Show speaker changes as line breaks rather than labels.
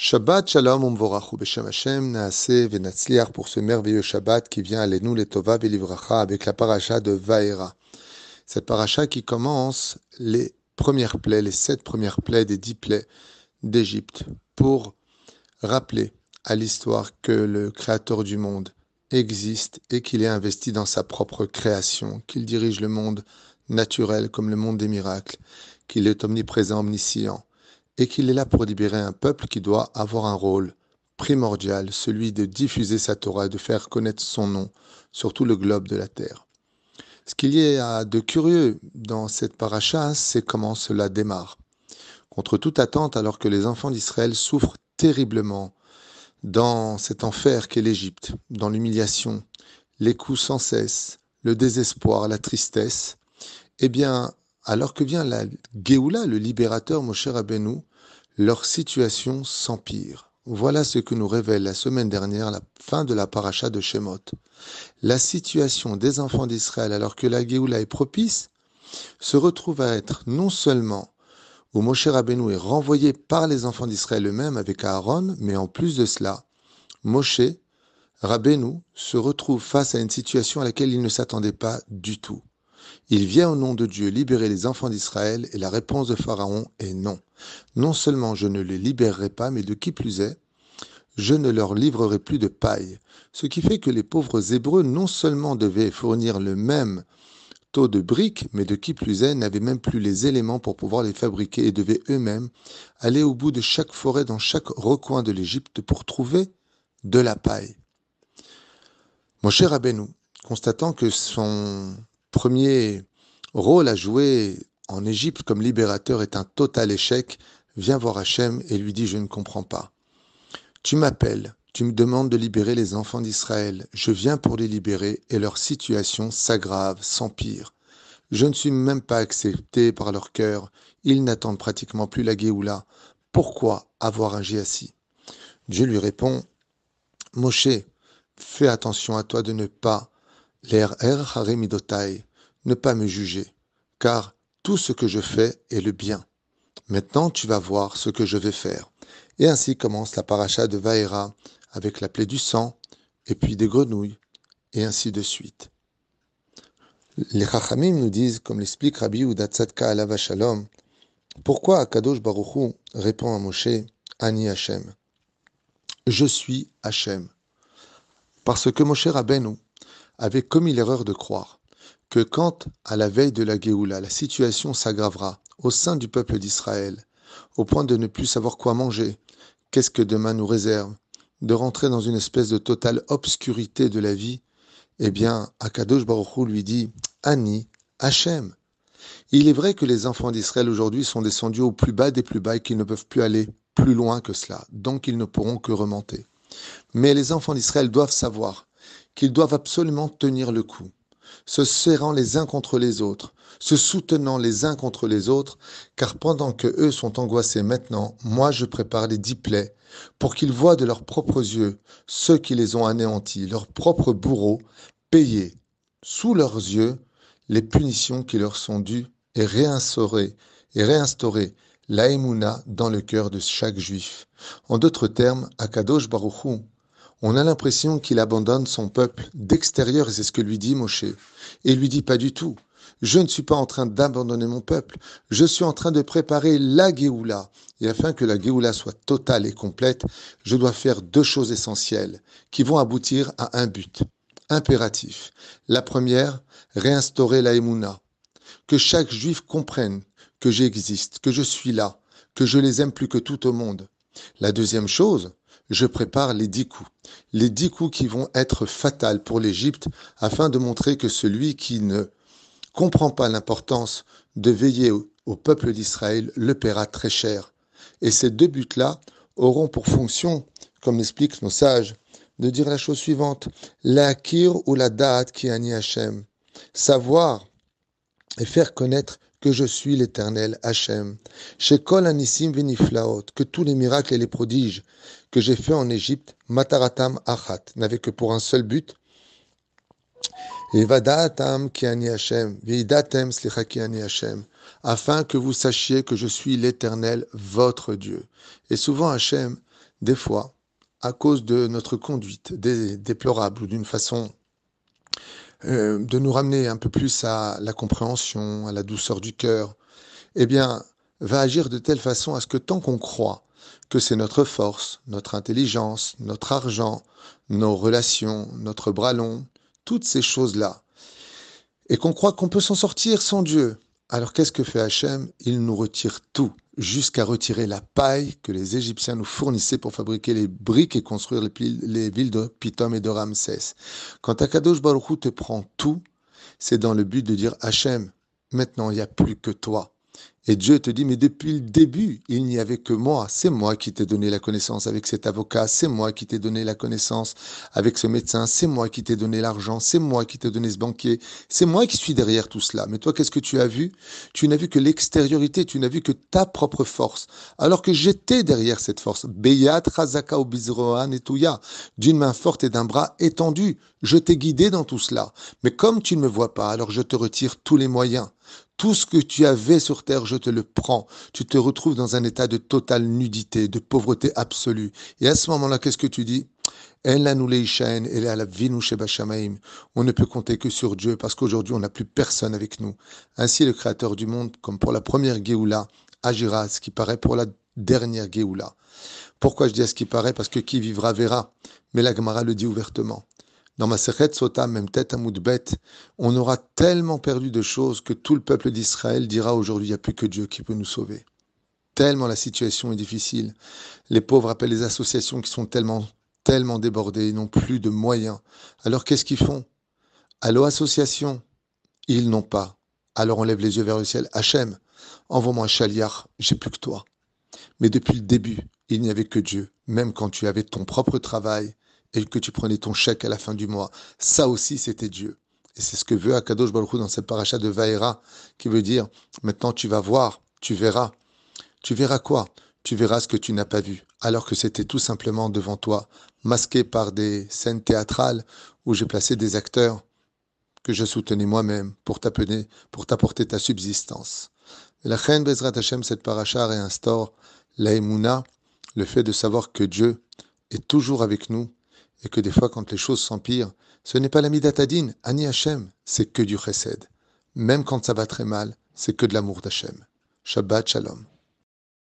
Shabbat Shalom Umvorachu Beshem Hashem Naase Venatzliar pour ce merveilleux Shabbat qui vient à nous les Tova Belivracha avec la paracha de Vaera. Cette paracha qui commence les premières plaies, les sept premières plaies des dix plaies d'Égypte pour rappeler à l'histoire que le Créateur du monde existe et qu'il est investi dans sa propre création, qu'il dirige le monde naturel comme le monde des miracles, qu'il est omniprésent, omniscient et qu'il est là pour libérer un peuple qui doit avoir un rôle primordial, celui de diffuser sa Torah et de faire connaître son nom sur tout le globe de la terre. Ce qu'il y a de curieux dans cette paracha, c'est comment cela démarre. Contre toute attente, alors que les enfants d'Israël souffrent terriblement dans cet enfer qu'est l'Égypte, dans l'humiliation, les coups sans cesse, le désespoir, la tristesse, eh bien, alors que vient la Géoula, le libérateur Moshe Rabbeinu, leur situation s'empire. Voilà ce que nous révèle la semaine dernière la fin de la paracha de Shemot. La situation des enfants d'Israël, alors que la Géoula est propice, se retrouve à être non seulement où Moshe Rabbeinu est renvoyé par les enfants d'Israël eux-mêmes avec Aaron, mais en plus de cela, Moshe Rabbeinu se retrouve face à une situation à laquelle il ne s'attendait pas du tout. Il vient au nom de Dieu libérer les enfants d'Israël et la réponse de Pharaon est non. Non seulement je ne les libérerai pas, mais de qui plus est, je ne leur livrerai plus de paille. Ce qui fait que les pauvres Hébreux non seulement devaient fournir le même taux de briques, mais de qui plus est, n'avaient même plus les éléments pour pouvoir les fabriquer et devaient eux-mêmes aller au bout de chaque forêt dans chaque recoin de l'Égypte pour trouver de la paille. Mon cher Abénou, constatant que son premier rôle à jouer en Égypte comme libérateur est un total échec, vient voir Hachem et lui dit Je ne comprends pas. Tu m'appelles, tu me demandes de libérer les enfants d'Israël. Je viens pour les libérer et leur situation s'aggrave, s'empire. Je ne suis même pas accepté par leur cœur. Ils n'attendent pratiquement plus la Géoula. Pourquoi avoir agi ainsi Dieu lui répond Moshe, fais attention à toi de ne pas l'air er haremidotai, ne pas me juger, car tout ce que je fais est le bien. Maintenant tu vas voir ce que je vais faire. Et ainsi commence la paracha de Vaera avec la plaie du sang, et puis des grenouilles, et ainsi de suite. Les Chachamim nous disent, comme l'explique Rabbi Udatzadka Alava Shalom, pourquoi Akadosh Baruchou répond à Moshe, Ani Hashem Je suis Hashem. Parce que Moshe Rabbeinu avait commis l'erreur de croire que quand, à la veille de la Géoula, la situation s'aggravera au sein du peuple d'Israël, au point de ne plus savoir quoi manger, qu'est-ce que demain nous réserve, de rentrer dans une espèce de totale obscurité de la vie, eh bien, Akadosh Baruch lui dit Ani, Hachem. Il est vrai que les enfants d'Israël aujourd'hui sont descendus au plus bas des plus bas et qu'ils ne peuvent plus aller plus loin que cela, donc ils ne pourront que remonter. Mais les enfants d'Israël doivent savoir qu'ils doivent absolument tenir le coup, se serrant les uns contre les autres, se soutenant les uns contre les autres, car pendant que eux sont angoissés maintenant, moi je prépare les dix plaies, pour qu'ils voient de leurs propres yeux ceux qui les ont anéantis, leurs propres bourreaux, payer sous leurs yeux les punitions qui leur sont dues et réinstaurer et réinstaurer dans le cœur de chaque juif. En d'autres termes, Akadosh Baruchou on a l'impression qu'il abandonne son peuple d'extérieur, et c'est ce que lui dit Moshe. Et lui dit pas du tout. Je ne suis pas en train d'abandonner mon peuple, je suis en train de préparer la Géoula. Et afin que la Géoula soit totale et complète, je dois faire deux choses essentielles qui vont aboutir à un but impératif. La première, réinstaurer la Emouna. Que chaque juif comprenne que j'existe, que je suis là, que je les aime plus que tout au monde. La deuxième chose, je prépare les dix coups. Les dix coups qui vont être fatals pour l'Égypte afin de montrer que celui qui ne comprend pas l'importance de veiller au, peuple d'Israël le paiera très cher. Et ces deux buts-là auront pour fonction, comme l'expliquent nos sages, de dire la chose suivante la kir ou la date qui ani Hachem. Savoir et faire connaître que je suis l'Éternel Hachem. Chez Kol Anissim Veniflaot, que tous les miracles et les prodiges que j'ai faits en Égypte, Mataratam Achat, n'avaient que pour un seul but. ki ani Hashem, ki ani Hashem, afin que vous sachiez que je suis l'Éternel, votre Dieu. Et souvent Hachem des fois, à cause de notre conduite déplorable ou d'une façon euh, de nous ramener un peu plus à la compréhension, à la douceur du cœur, eh bien, va agir de telle façon à ce que tant qu'on croit que c'est notre force, notre intelligence, notre argent, nos relations, notre bras long, toutes ces choses-là, et qu'on croit qu'on peut s'en sortir sans Dieu, alors qu'est-ce que fait Hachem? Il nous retire tout, jusqu'à retirer la paille que les Égyptiens nous fournissaient pour fabriquer les briques et construire les, villes de Pitom et de Ramsès. Quand Akadosh Baruch te prend tout, c'est dans le but de dire Hachem, maintenant il n'y a plus que toi. Et Dieu te dit, mais depuis le début, il n'y avait que moi. C'est moi qui t'ai donné la connaissance avec cet avocat. C'est moi qui t'ai donné la connaissance avec ce médecin. C'est moi qui t'ai donné l'argent. C'est moi qui t'ai donné ce banquier. C'est moi qui suis derrière tout cela. Mais toi, qu'est-ce que tu as vu? Tu n'as vu que l'extériorité. Tu n'as vu que ta propre force. Alors que j'étais derrière cette force. Beyat, Razaka, Obizroan et Touya. D'une main forte et d'un bras étendu. Je t'ai guidé dans tout cela. Mais comme tu ne me vois pas, alors je te retire tous les moyens. Tout ce que tu avais sur terre, je te le prends. Tu te retrouves dans un état de totale nudité, de pauvreté absolue. Et à ce moment-là, qu'est-ce que tu dis? On ne peut compter que sur Dieu parce qu'aujourd'hui, on n'a plus personne avec nous. Ainsi, le Créateur du monde, comme pour la première Géoula, agira ce qui paraît pour la dernière Géoula. Pourquoi je dis à ce qui paraît? Parce que qui vivra verra. Mais la Gemara le dit ouvertement. Dans ma Sechet Sota, même tête à Moudbet, on aura tellement perdu de choses que tout le peuple d'Israël dira aujourd'hui, il n'y a plus que Dieu qui peut nous sauver. Tellement la situation est difficile. Les pauvres appellent les associations qui sont tellement, tellement débordées, ils n'ont plus de moyens. Alors qu'est-ce qu'ils font? Allô, association? Ils n'ont pas. Alors on lève les yeux vers le ciel. Hachem, envoie-moi un chaliar, j'ai plus que toi. Mais depuis le début, il n'y avait que Dieu. Même quand tu avais ton propre travail, et que tu prenais ton chèque à la fin du mois. Ça aussi, c'était Dieu. Et c'est ce que veut Akadosh Baruch dans cette paracha de Vaera, qui veut dire, maintenant tu vas voir, tu verras. Tu verras quoi? Tu verras ce que tu n'as pas vu, alors que c'était tout simplement devant toi, masqué par des scènes théâtrales où j'ai placé des acteurs que je soutenais moi-même pour t'apporter ta subsistance. La reine Bezrat Hashem, cette paracha réinstaure l'aïmouna, le fait de savoir que Dieu est toujours avec nous et que des fois, quand les choses s'empirent, ce n'est pas la Midatadine, Ani Hashem, c'est que du chesed. Même quand ça va très mal, c'est que de l'amour d'Hachem. Shabbat Shalom.